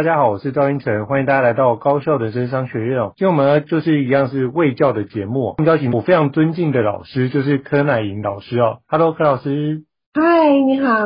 大家好，我是赵英成，欢迎大家来到高校的生商学院哦。今天我们呢就是一样是卫教的节目，邀请我非常尊敬的老师，就是柯乃莹老师哦。Hello，柯老师。嗨，你好。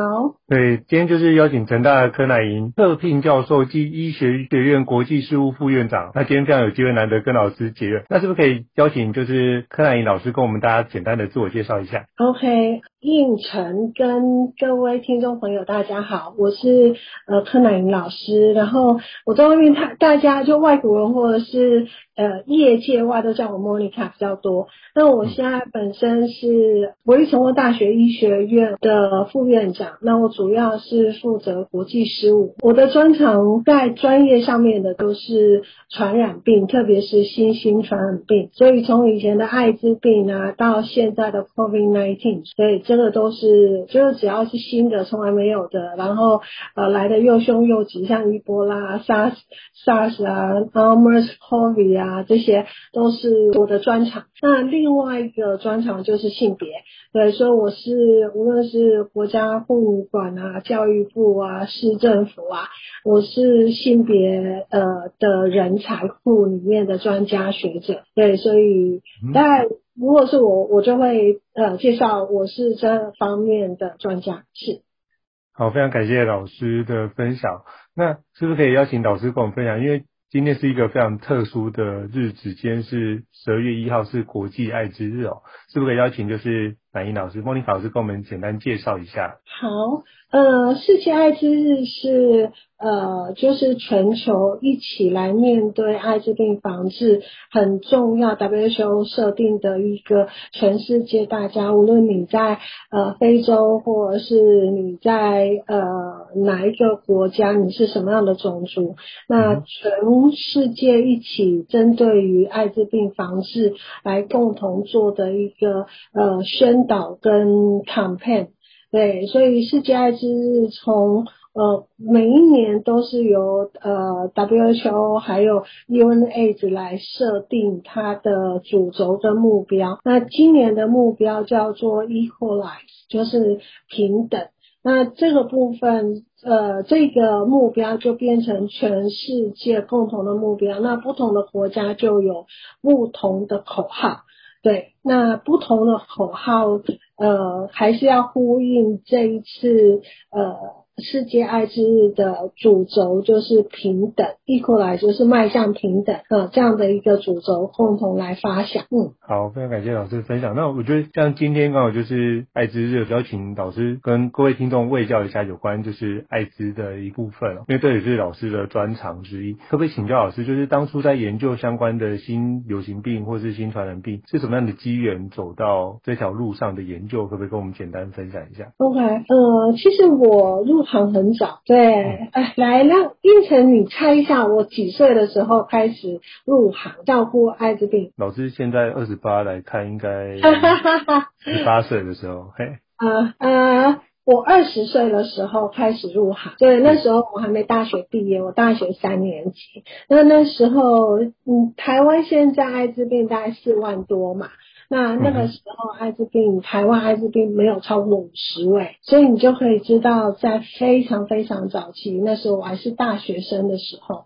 对，今天就是邀请成大的柯乃莹特聘教授暨医学学院国际事务副院长。那今天非常有机会难得跟老师结缘，那是不是可以邀请就是柯乃莹老师跟我们大家简单的自我介绍一下？OK，胤丞跟各位听众朋友大家好，我是呃柯乃云老师。然后我在外面大大家就外国人或者是呃业界外都叫我 Monica 比较多。那我现在本身是国立成功大学医学院的副院长。那我。主要是负责国际事务，我的专长在专业上面的都是传染病，特别是新兴传染病。所以从以前的艾滋病啊，到现在的 COVID-19，所以这个都是就是只要是新的，从来没有的，然后呃来的又凶又急，像伊波拉、SARS、SARS 啊、MERS-CoV 啊，这些都是我的专长。那另外一个专长就是性别，对，所以我是无论是国家妇女馆。啊，教育部啊，市政府啊，我是性别呃的人才库里面的专家学者，对，所以但如果是我，我就会呃介绍我是这方面的专家，是。好，非常感谢老师的分享。那是不是可以邀请老师跟我们分享？因为今天是一个非常特殊的日子，今天是十二月一号，是国际艾滋日哦。是不是可以邀请就是乃莹老师、莫妮卡老师跟我们简单介绍一下？好。呃，世界艾滋日是呃，就是全球一起来面对艾滋病防治很重要，WHO 设定的一个全世界大家，无论你在呃非洲或者是你在呃哪一个国家，你是什么样的种族，那全世界一起针对于艾滋病防治来共同做的一个呃宣导跟 campaign。对，所以世界艾滋日从呃每一年都是由呃 WHO 还有 UNAIDS 来设定它的主轴跟目标。那今年的目标叫做 Equalize，就是平等。那这个部分呃这个目标就变成全世界共同的目标。那不同的国家就有不同的口号。对，那不同的口号。呃，还是要呼应这一次呃。世界艾滋日的主轴就是平等，Equalize 就是迈向平等，呃，这样的一个主轴共同来发想。嗯，好，非常感谢老师的分享。那我觉得像今天刚好就是艾滋日，邀请老师跟各位听众卫教一下有关就是艾滋的一部分，因为这也是老师的专长之一。可不可以请教老师，就是当初在研究相关的新流行病或是新传染病，是什么样的机缘走到这条路上的研究？可不可以跟我们简单分享一下？OK，呃，其实我入行很早，对，哎，来让应成你猜一下，我几岁的时候开始入行照顾艾滋病？老师现在二十八来看，应该 十八岁的时候，嘿，呃呃，我二十岁的时候开始入行，对，那时候我还没大学毕业，我大学三年级，那那时候，嗯，台湾现在艾滋病大概四万多嘛。那那个时候，艾滋病，台湾艾滋病没有超过五十位，所以你就可以知道，在非常非常早期，那时候我还是大学生的时候，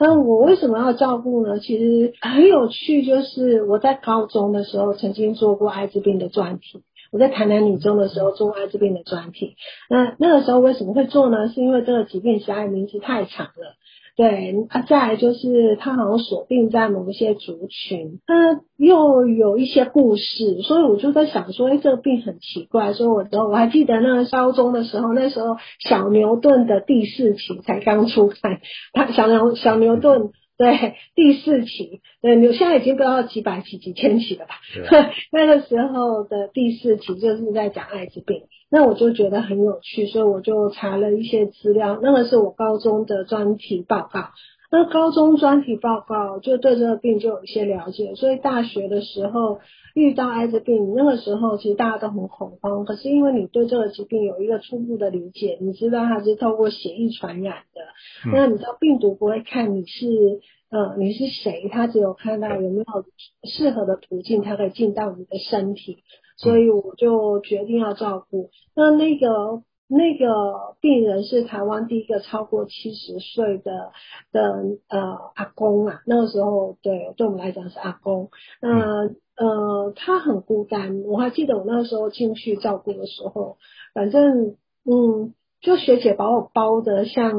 那我为什么要照顾呢？其实很有趣，就是我在高中的时候曾经做过艾滋病的专题。我在台南女中的时候做艾滋病的专题。那那个时候为什么会做呢？是因为这个疾病实在名字太长了。对啊，再来就是他好像锁定在某一些族群，他又有一些故事，所以我就在想说，哎，这个病很奇怪。所以我我还记得那个高中的时候，那时候小牛顿的第四期才刚出来，他 小牛小牛顿。对，第四期，对，你现在已经不知道几百期、几千期了吧？对 那个时候的第四期就是在讲艾滋病，那我就觉得很有趣，所以我就查了一些资料。那个是我高中的专题报告，那高中专题报告就对这个病就有一些了解，所以大学的时候。遇到艾滋病，那个时候其实大家都很恐慌。可是因为你对这个疾病有一个初步的理解，你知道它是透过血液传染的。嗯、那你知道病毒不会看你是呃你是谁，它只有看到有没有适合的途径，它可以进到你的身体。所以我就决定要照顾。那那个那个病人是台湾第一个超过七十岁的的呃阿公啊，那个时候对对我们来讲是阿公。那、嗯呃，他很孤单，我还记得我那时候进去照顾的时候，反正嗯，就学姐把我包的像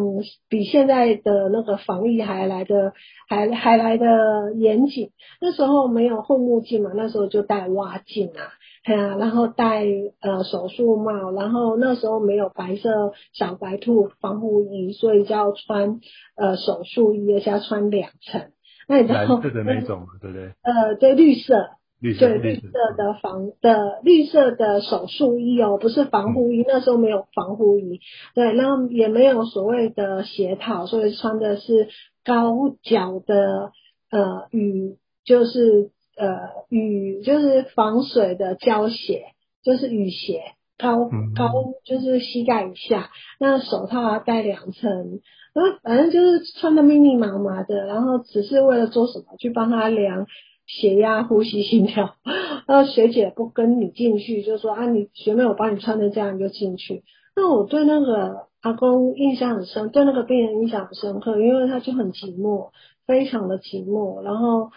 比现在的那个防疫还来的还还来的严谨。那时候没有护目镜嘛，那时候就戴蛙镜啊，哎呀，然后戴呃手术帽，然后那时候没有白色小白兔防护衣，所以就要穿呃手术衣，而且要穿两层。那你知道蓝色的那种，对不对？呃，对，绿色。绿色对绿色的防的绿色的手术衣哦，不是防护衣，嗯、那时候没有防护衣，对，那也没有所谓的鞋套，所以穿的是高脚的呃雨，就是呃雨就是防水的胶鞋，就是雨鞋，高高就是膝盖以下，那手套要戴两层，然后反正就是穿的密密麻麻的，然后只是为了做什么，去帮他量。血压、呼吸、心跳，那学姐不跟你进去，就说啊，你学妹我帮你穿成这样你就进去。那我对那个阿公印象很深，对那个病人印象很深刻，因为他就很寂寞，非常的寂寞。然后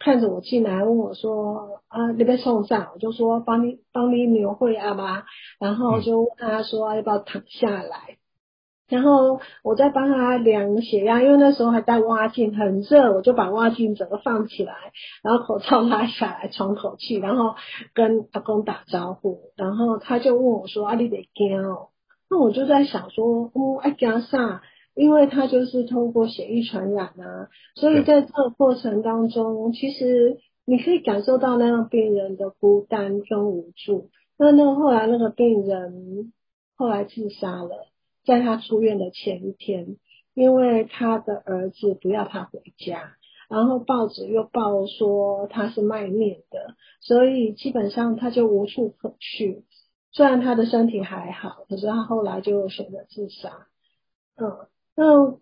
看着我进来，问我说啊，你被送上？我就说帮你帮你扭会啊吧。然后就问他说、要不要躺下来。然后我在帮他量血压，因为那时候还戴蛙镜，很热，我就把蛙镜整个放起来，然后口罩拉下来喘口气，然后跟阿公打招呼，然后他就问我说：“啊，你得惊哦？”那我就在想说：“嗯，爱惊啥？因为他就是通过血液传染啊，所以在这个过程当中，其实你可以感受到那个病人的孤单跟无助。那那后来那个病人后来自杀了。”在他出院的前一天，因为他的儿子不要他回家，然后报纸又报说他是卖面的，所以基本上他就无处可去。虽然他的身体还好，可是他后来就选择自杀。嗯，那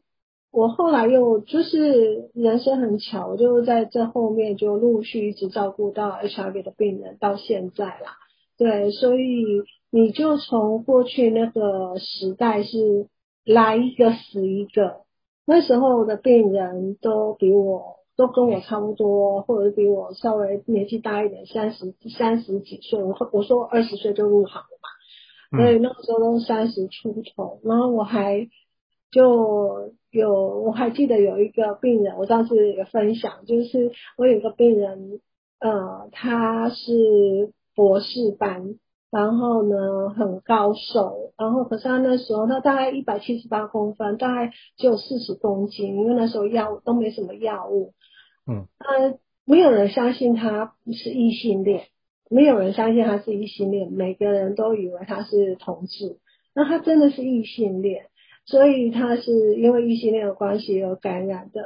我后来又就是人生很巧，我就在这后面就陆续一直照顾到 HIV 的病人到现在啦。对，所以。你就从过去那个时代是来一个死一个，那时候的病人都比我都跟我差不多，或者是比我稍微年纪大一点，三十三十几岁，我我说二十岁就入行了嘛，所以那个时候都三十出头，然后我还就有我还记得有一个病人，我当时有分享，就是我有一个病人，呃，他是博士班。然后呢，很高瘦，然后可是他那时候他大概一百七十八公分，大概只有四十公斤，因为那时候药物都没什么药物，嗯，他没有人相信他是异性恋，没有人相信他是异性恋，每个人都以为他是同志，那他真的是异性恋，所以他是因为异性恋的关系而感染的。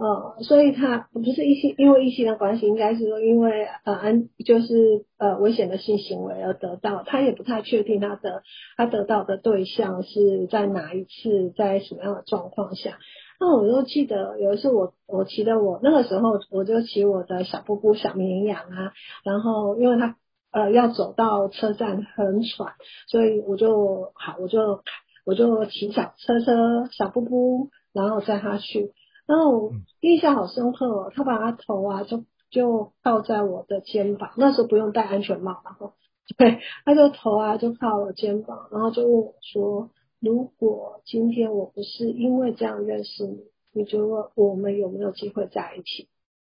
呃，所以他不是异性，因为异性的关系，应该是说因为呃安就是呃危险的性行为而得到，他也不太确定他的他得到的对象是在哪一次，在什么样的状况下。那我就记得有一次我我骑的我那个时候我就骑我的小布布小绵羊啊，然后因为他呃要走到车站很喘，所以我就好我就我就骑小车车小布布，然后载他去。然后我印象好深刻哦，他把他头啊就就靠在我的肩膀，那时候不用戴安全帽，然后 对，他就头啊就靠我肩膀，然后就问我说：“如果今天我不是因为这样认识你，你觉得我们有没有机会在一起？”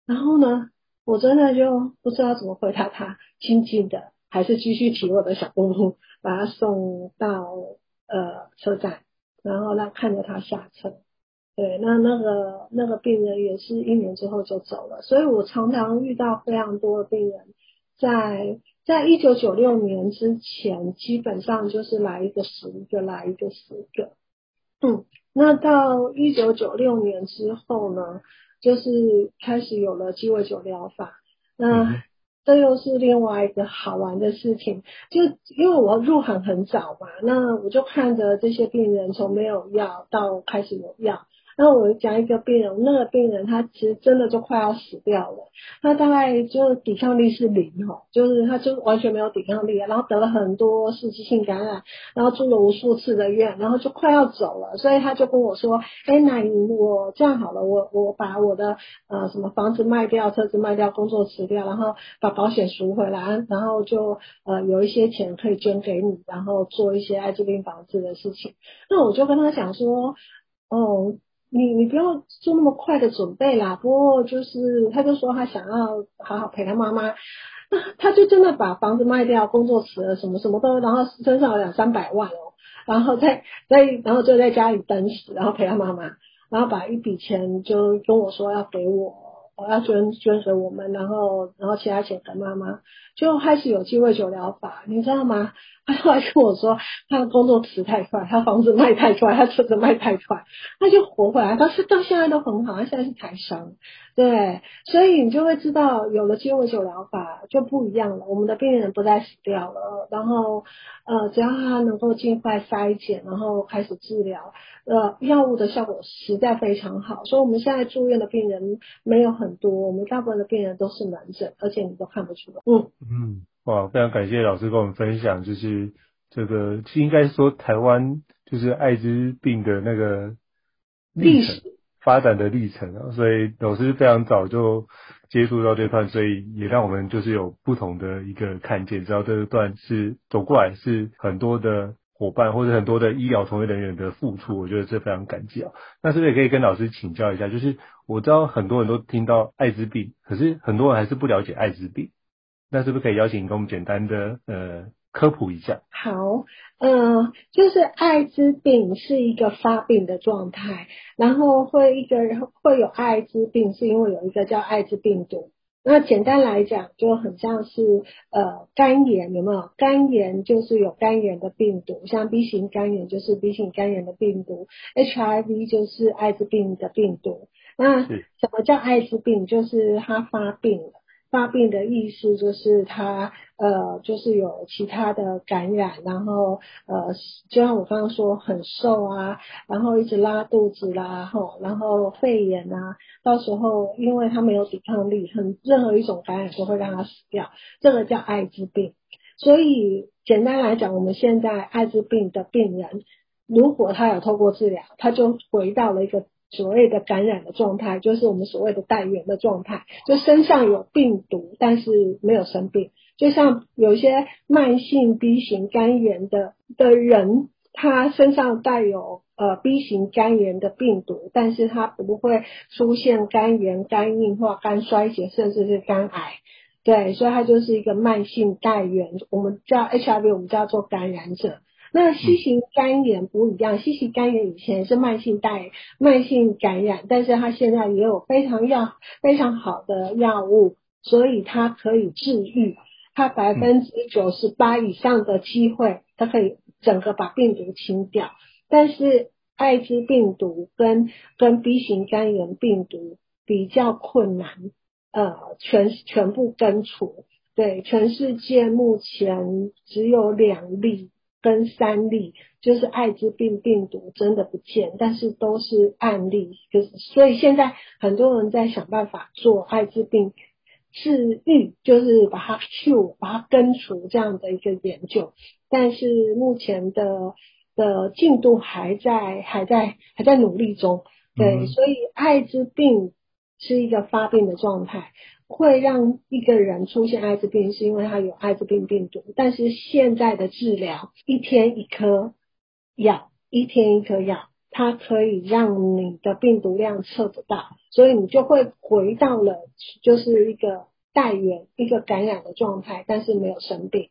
然后呢，我真的就不知道怎么回答他，静静的还是继续提我的小布布，把他送到呃车站，然后让看着他下车。对，那那个那个病人也是一年之后就走了，所以我常常遇到非常多的病人，在在一九九六年之前，基本上就是来一个死一个，来一个死一个。嗯，那到一九九六年之后呢，就是开始有了鸡尾酒疗法。那这又是另外一个好玩的事情，就因为我入行很早嘛，那我就看着这些病人从没有药到开始有药。那我讲一个病人，那个病人他其实真的就快要死掉了，他大概就抵抗力是零哦，就是他就完全没有抵抗力，然后得了很多刺激性感染，然后住了无数次的院，然后就快要走了，所以他就跟我说，哎，乃莹，我这样好了，我我把我的呃什么房子卖掉，车子卖掉，工作辞掉，然后把保险赎回来，然后就呃有一些钱可以捐给你，然后做一些艾滋病防治的事情。那我就跟他讲说，哦。你你不要做那么快的准备啦，不过就是他就说他想要好好陪他妈妈，那他就真的把房子卖掉，工作辞了，什么什么都，然后身上有两三百万哦，然后在在然后就在家里等死，然后陪他妈妈，然后把一笔钱就跟我说要给我，我要捐捐给我们，然后然后其他钱给妈妈，就开始有鸡尾酒疗法，你知道吗？后来跟我说，他的工作辞太快，他房子卖太快，他车子卖太快，他就活回来。他是到现在都很好，他现在是台商，对，所以你就会知道，有了鸡尾酒疗法就不一样了。我们的病人不再死掉了，然后呃，只要他能够尽快筛检，然后开始治疗，呃，药物的效果实在非常好。所以我们现在住院的病人没有很多，我们大部分的病人都是门诊，而且你都看不出来。嗯嗯。哇，非常感谢老师跟我们分享，就是这个应该说台湾就是艾滋病的那个历程发展的历程啊，所以老师非常早就接触到这段，所以也让我们就是有不同的一个看见，知道这段是走过来是很多的伙伴或者很多的医疗从业人员的付出，我觉得这非常感激啊。那是不是也可以跟老师请教一下？就是我知道很多人都听到艾滋病，可是很多人还是不了解艾滋病。那是不是可以邀请你跟我们简单的呃科普一下？好，呃，就是艾滋病是一个发病的状态，然后会一个人会有艾滋病，是因为有一个叫艾滋病毒。那简单来讲，就很像是呃肝炎，有没有？肝炎就是有肝炎的病毒，像 B 型肝炎就是 B 型肝炎的病毒，HIV 就是艾滋病的病毒。那什么叫艾滋病？就是它发病了。发病的意思就是他呃，就是有其他的感染，然后呃，就像我刚刚说很瘦啊，然后一直拉肚子啦，吼，然后肺炎啊，到时候因为他没有抵抗力，很任何一种感染都会让他死掉，这个叫艾滋病。所以简单来讲，我们现在艾滋病的病人，如果他有透过治疗，他就回到了一个。所谓的感染的状态，就是我们所谓的带原的状态，就身上有病毒，但是没有生病。就像有一些慢性 B 型肝炎的的人，他身上带有呃 B 型肝炎的病毒，但是他不会出现肝炎、肝硬化、肝衰竭，甚至是肝癌。对，所以他就是一个慢性带原，我们叫 HIV，我们叫做感染者。那 C 型肝炎不一样，C 型肝炎以前是慢性带慢性感染，但是它现在也有非常药非常好的药物，所以它可以治愈，它百分之九十八以上的机会，它可以整个把病毒清掉。但是艾滋病毒跟跟 B 型肝炎病毒比较困难，呃，全全部根除。对，全世界目前只有两例。跟三例就是艾滋病病毒真的不见，但是都是案例，就是所以现在很多人在想办法做艾滋病治愈，就是把它 cure，把它根除这样的一个研究，但是目前的的进度还在还在还在努力中，对，嗯、所以艾滋病是一个发病的状态，会让一个人出现艾滋病，是因为他有艾滋病病毒。但是现在的治疗，一天一颗药，一天一颗药，它可以让你的病毒量测不到，所以你就会回到了就是一个带源一个感染的状态，但是没有生病。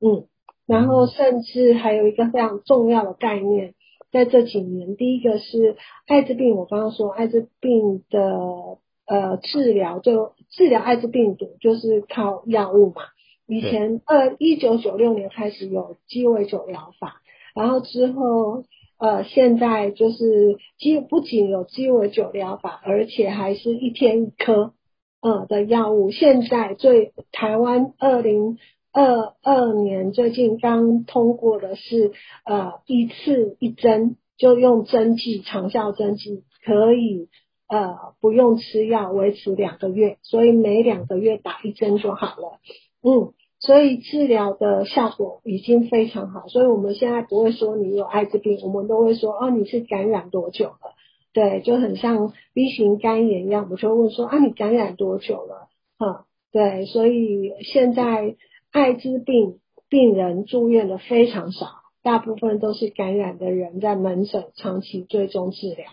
嗯，然后甚至还有一个非常重要的概念。在这几年，第一个是艾滋病。我刚刚说艾滋病的呃治疗，就治疗艾滋病毒就是靠药物嘛。以前二一九九六年开始有鸡尾酒疗法，然后之后呃现在就是鸡不仅有鸡尾酒疗法，而且还是一天一颗呃的药物。现在最台湾二零。二二年最近刚通过的是，呃，一次一针就用针剂长效针剂，可以呃不用吃药维持两个月，所以每两个月打一针就好了。嗯，所以治疗的效果已经非常好，所以我们现在不会说你有艾滋病，我们都会说哦，你是感染多久了？对，就很像 B 型肝炎一样，我就问说啊，你感染多久了？哈，对，所以现在。艾滋病病人住院的非常少，大部分都是感染的人在门诊长期追踪治疗。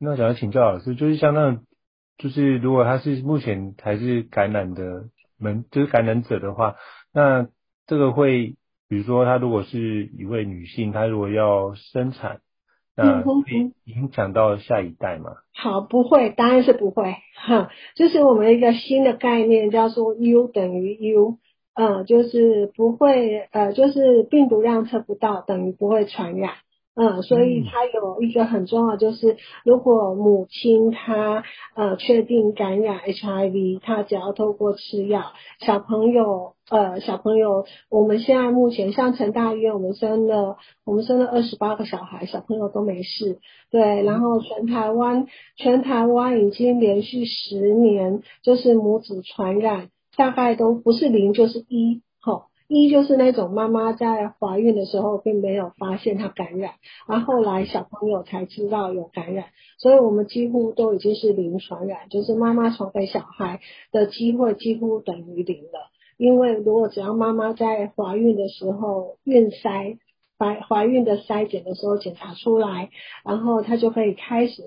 嗯，那想要请教老师，就是像那，就是如果他是目前还是感染的门，就是感染者的话，那这个会，比如说他如果是一位女性，她如果要生产，那会影响到下一代吗？好，不会，当然是不会。哈，就是我们一个新的概念，叫做 U 等于 U。嗯，就是不会，呃，就是病毒量测不到，等于不会传染。嗯，所以它有一个很重要，就是如果母亲她呃确定感染 HIV，她只要透过吃药，小朋友呃小朋友，我们现在目前像成大医院，我们生了我们生了二十八个小孩，小朋友都没事。对，然后全台湾全台湾已经连续十年就是母子传染。大概都不是零就是一，好，一就是那种妈妈在怀孕的时候并没有发现她感染，然后后来小朋友才知道有感染，所以我们几乎都已经是零传染，就是妈妈传给小孩的机会几乎等于零了。因为如果只要妈妈在怀孕的时候孕筛怀怀孕的筛检的时候检查出来，然后她就可以开始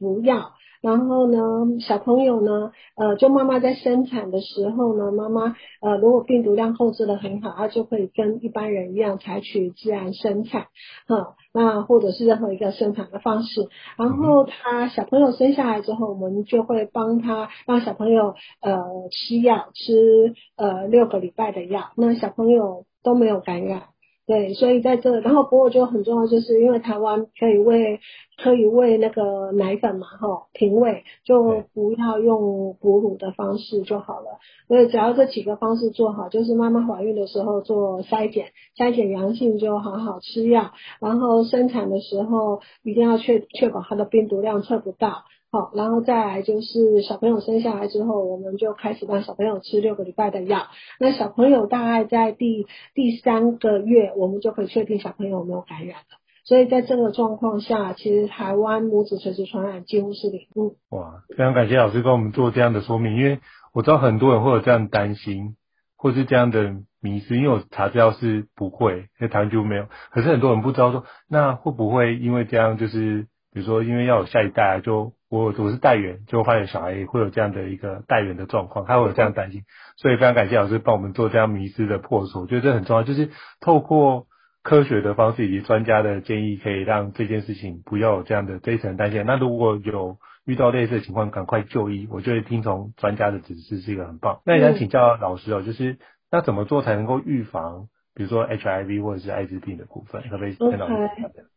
服药。然后呢，小朋友呢，呃，就妈妈在生产的时候呢，妈妈呃，如果病毒量控制得很好，她就可以跟一般人一样采取自然生产，哈，那或者是任何一个生产的方式。然后他小朋友生下来之后，我们就会帮他让小朋友呃吃药，吃呃六个礼拜的药，那小朋友都没有感染。对，所以在这，然后不过就很重要，就是因为台湾可以喂，可以喂那个奶粉嘛，哈，停喂，就不要用哺乳的方式就好了。所以只要这几个方式做好，就是妈妈怀孕的时候做筛检，筛检阳性就好好吃药，然后生产的时候一定要确确保它的病毒量测不到。好，然后再来就是小朋友生下来之后，我们就开始让小朋友吃六个礼拜的药。那小朋友大概在第第三个月，我们就可以确定小朋友有没有感染了。所以在这个状况下，其实台湾母子垂直传染几乎是零。嗯，哇，非常感谢老师跟我们做这样的说明，因为我知道很多人会有这样担心，或是这样的迷思，因为我查资料是不会，因为台湾就没有。可是很多人不知道说，那会不会因为这样，就是比如说因为要有下一代就。我我是带员，就发现小孩会有这样的一个带员的状况，他会有这样担心，所以非常感谢老师帮我们做这样迷失的破除，我觉得这很重要，就是透过科学的方式以及专家的建议，可以让这件事情不要有这样的这一层担心。那如果有遇到类似的情况，赶快就医，我觉得听从专家的指示是一个很棒。那也想请教老师哦，就是那怎么做才能够预防？比如说 HIV 或者是艾滋病的部分，可不可以看到.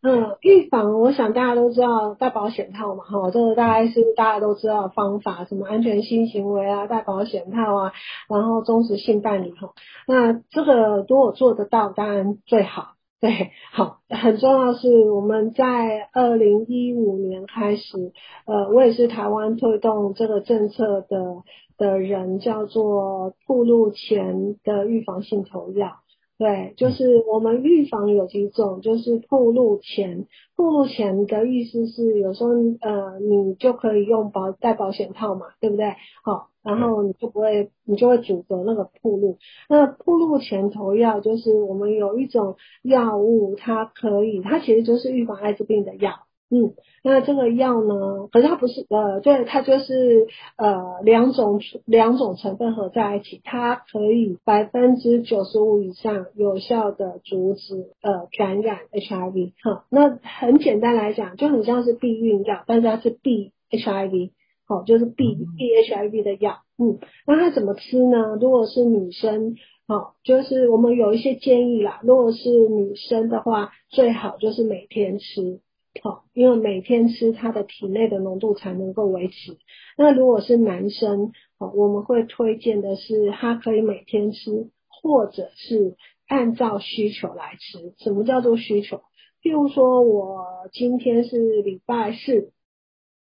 嗯，预防，我想大家都知道戴保险套嘛，哈，这个大概是大家都知道的方法，什么安全性行为啊，戴保险套啊，然后忠实性伴侣哈。那这个如果做得到，当然最好。对，好，很重要是我们在二零一五年开始，呃，我也是台湾推动这个政策的的人，叫做暴露前的预防性投药。对，就是我们预防有几种，就是暴露前，暴露前的意思是有时候呃你就可以用保戴保险套嘛，对不对？好，然后你就不会你就会阻隔那个暴露。那暴露前投药就是我们有一种药物，它可以，它其实就是预防艾滋病的药。嗯，那这个药呢？可是它不是呃，对，它就是呃两种两种成分合在一起，它可以百分之九十五以上有效的阻止呃感染 HIV。哈，那很简单来讲，就很像是避孕药，但是它是避 HIV，好，就是避避 HIV 的药。嗯，那它怎么吃呢？如果是女生，好，就是我们有一些建议啦。如果是女生的话，最好就是每天吃。好，因为每天吃，它的体内的浓度才能够维持。那如果是男生，好，我们会推荐的是，他可以每天吃，或者是按照需求来吃。什么叫做需求？譬如说我今天是礼拜四，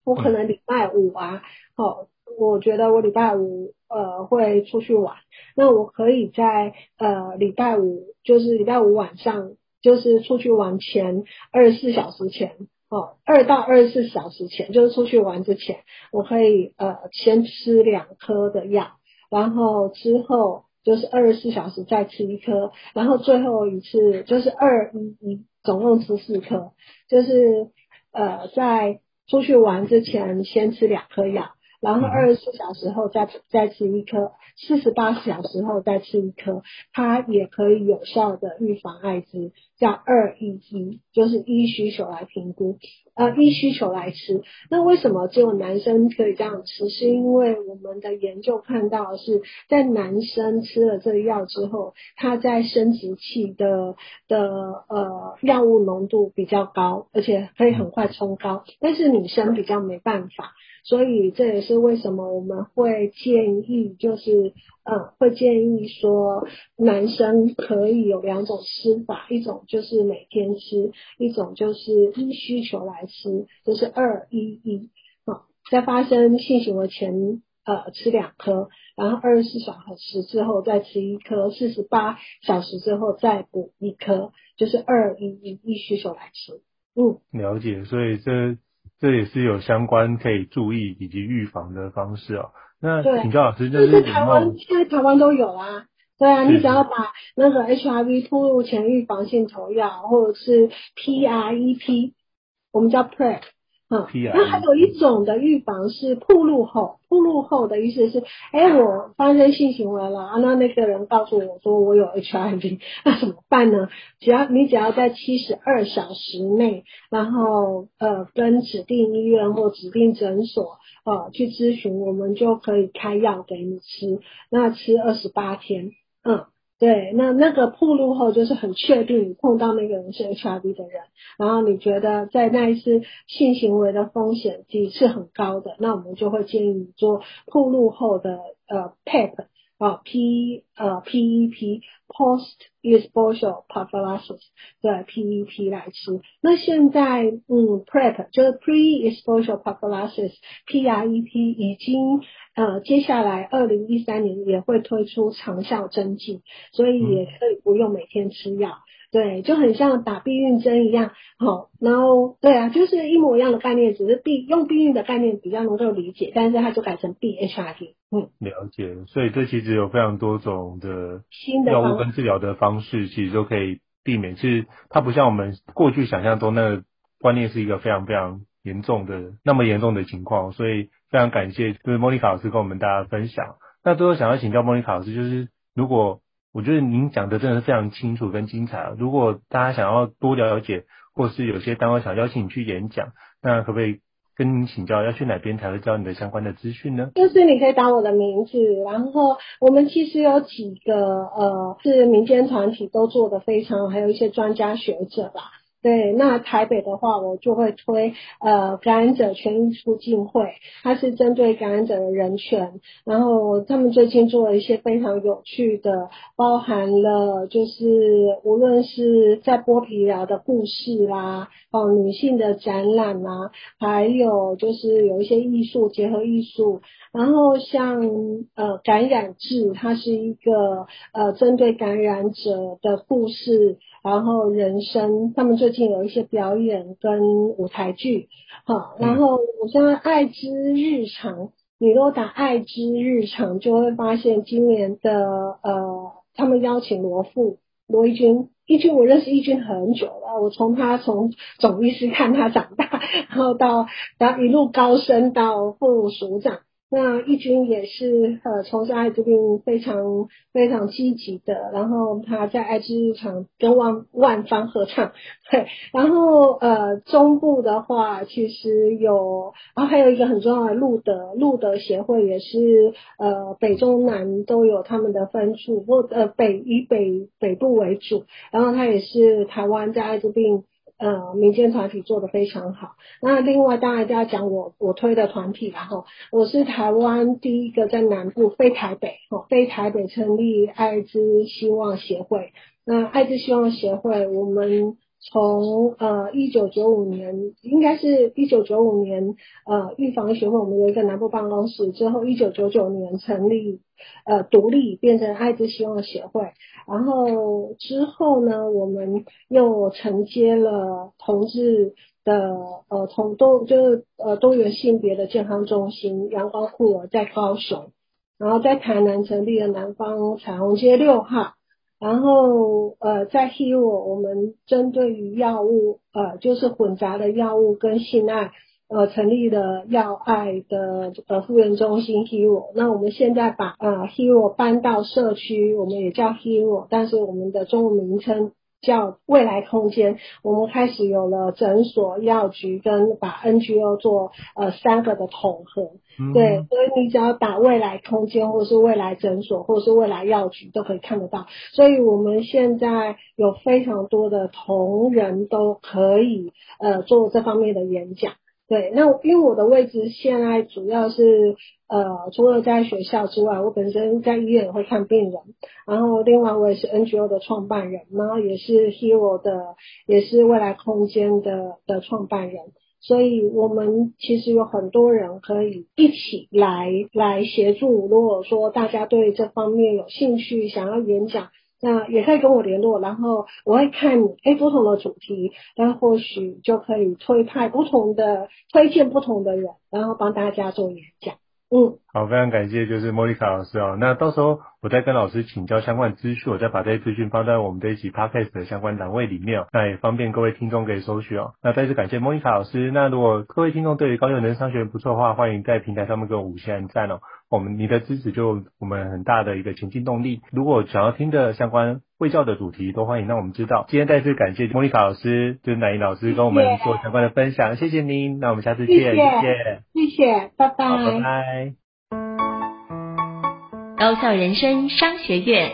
我可能礼拜五啊，好，我觉得我礼拜五呃会出去玩，那我可以在呃礼拜五，就是礼拜五晚上。就是出去玩前二十四小时前，哦，二到二十四小时前，就是出去玩之前，我可以呃先吃两颗的药，然后之后就是二十四小时再吃一颗，然后最后一次就是二一一，总共吃四颗，就是呃在出去玩之前先吃两颗药。然后二十四小时后再再吃一颗，四十八小时后再吃一颗，它也可以有效的预防艾滋，叫二一一，就是依需求来评估，呃，依需求来吃。那为什么只有男生可以这样吃？是因为我们的研究看到的是在男生吃了这个药之后，他在生殖器的的呃药物浓度比较高，而且可以很快冲高，但是女生比较没办法。所以这也是为什么我们会建议，就是呃，会建议说，男生可以有两种吃法，一种就是每天吃，一种就是依需求来吃，就是二一一。啊，在发生性行为前，呃，吃两颗，然后二十四小时之后再吃一颗，四十八小时之后再补一颗，就是二一一依需求来吃。嗯，了解，所以这。这也是有相关可以注意以及预防的方式哦。那请教老师，就是，是台湾现在台湾都有啊。对啊，你只要把那个 HIV 突入前预防性投药，或者是 PrEP，我们叫 PrEP。嗯，那还有一种的预防是暴露后，暴露后的意思是，哎，我发生性行为了啊，那那个人告诉我说我有 HIV，那怎么办呢？只要你只要在七十二小时内，然后呃跟指定医院或指定诊所呃去咨询，我们就可以开药给你吃，那吃二十八天，嗯。对，那那个铺路后就是很确定你碰到那个人是 HIV 的人，然后你觉得在那一次性行为的风险几是很高的，那我们就会建议你做铺路后的呃 PEP。啊，P 呃 PEP Post Exposure Prophylaxis 对 PEP 来吃。那现在嗯 PrEP 就是 Pre Exposure Prophylaxis PrEP 已经呃接下来二零一三年也会推出长效针剂，所以也可以不用每天吃药。对，就很像打避孕针一样，好，然后对啊，就是一模一样的概念，只是避用避孕的概念比较能够理解，但是它就改成 BHRT 嗯，了解，所以这其实有非常多种的新的药物跟治疗的方式，其实都可以避免。其实它不像我们过去想象中那个观念是一个非常非常严重的那么严重的情况，所以非常感谢就是莫妮卡老师跟我们大家分享。那最后想要请教莫妮卡老师，就是如果我觉得您讲的真的是非常清楚跟精彩！如果大家想要多了解，或是有些单位想邀请你去演讲，那可不可以跟您请教要去哪边才会知道你的相关的资讯呢？就是你可以打我的名字，然后我们其实有几个呃是民间团体都做的非常，还有一些专家学者吧。对，那台北的话，我就会推呃感染者权益促进会，它是针对感染者的人权，然后他们最近做了一些非常有趣的，包含了就是无论是在剥皮疗的故事啦，哦女性的展览啦，还有就是有一些艺术结合艺术，然后像呃感染志，它是一个呃针对感染者的故事，然后人生，他们最近有一些表演跟舞台剧，好，然后我现在爱之日常，你如果打爱之日常，就会发现今年的呃，他们邀请罗富罗一军。一军，我认识一军很久了，我从他从总医师看他长大，然后到然后一路高升到副署长。那一钧也是呃从事艾滋病非常非常积极的，然后他在艾滋日常跟万万方合唱，对，然后呃中部的话其实有，然后还有一个很重要的路德路德协会也是呃北中南都有他们的分处，或呃北以北北部为主，然后他也是台湾在艾滋病。呃，民间团体做的非常好。那另外当然就要讲我我推的团体啦哈，我是台湾第一个在南部非台北哈非台北成立爱滋希望协会。那爱滋希望协会，我们从呃一九九五年，应该是一九九五年呃预防协会，我们有一个南部办公室，之后一九九九年成立。呃，独立变成爱滋希望协会，然后之后呢，我们又承接了同志的呃同多就是呃多元性别的健康中心阳光库尔在高雄，然后在台南成立了南方彩虹街六号，然后呃在 Hero 我们针对于药物呃就是混杂的药物跟性爱。呃，成立的药爱的呃复原中心 Hero，那我们现在把呃 Hero 搬到社区，我们也叫 Hero，但是我们的中文名称叫未来空间。我们开始有了诊所、药局跟把 NGO 做呃三个的统合，嗯、对，所以你只要打未来空间，或是未来诊所，或是未来药局，都可以看得到。所以我们现在有非常多的同仁都可以呃做这方面的演讲。对，那因为我的位置现在主要是呃，除了在学校之外，我本身在医院也会看病人，然后另外我也是 NGO 的创办人，然后也是 Hero 的，也是未来空间的的创办人，所以我们其实有很多人可以一起来来协助。如果说大家对这方面有兴趣，想要演讲。那也可以跟我联络，然后我会看哎不同的主题，那或许就可以推派不同的推荐不同的人，然后帮大家做演讲。嗯，好，非常感谢，就是莫妮卡老师哦。那到时候我再跟老师请教相关资讯，我再把这些资讯放在我们这一期 Podcast 的相关栏位里面哦，那也方便各位听众可以搜寻哦。那再次感谢莫妮卡老师。那如果各位听众对于高雄能商学院不错的话，欢迎在平台上面给我五星按赞哦。我们你的支持就我们很大的一个前进动力。如果想要听的相关卫教的主题，都欢迎让我们知道。今天再次感谢莫妮卡老师，就是乃吟老师跟我们做相关的分享，谢谢您。那我们下次见，谢谢，谢谢，谢谢，拜拜，拜拜。高校人生商学院，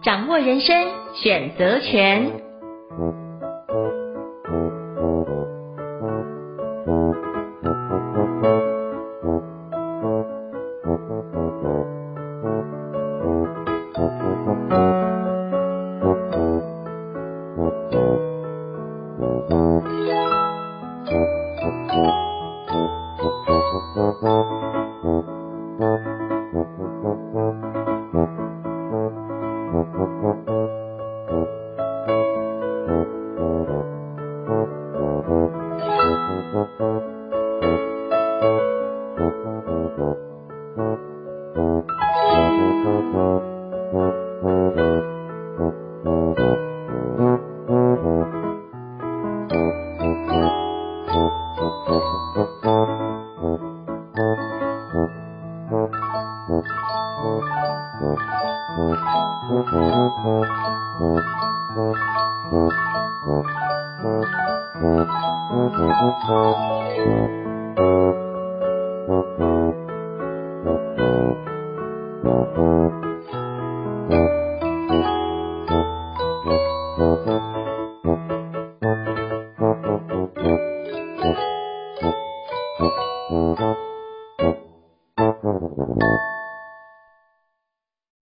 掌握人生选择权。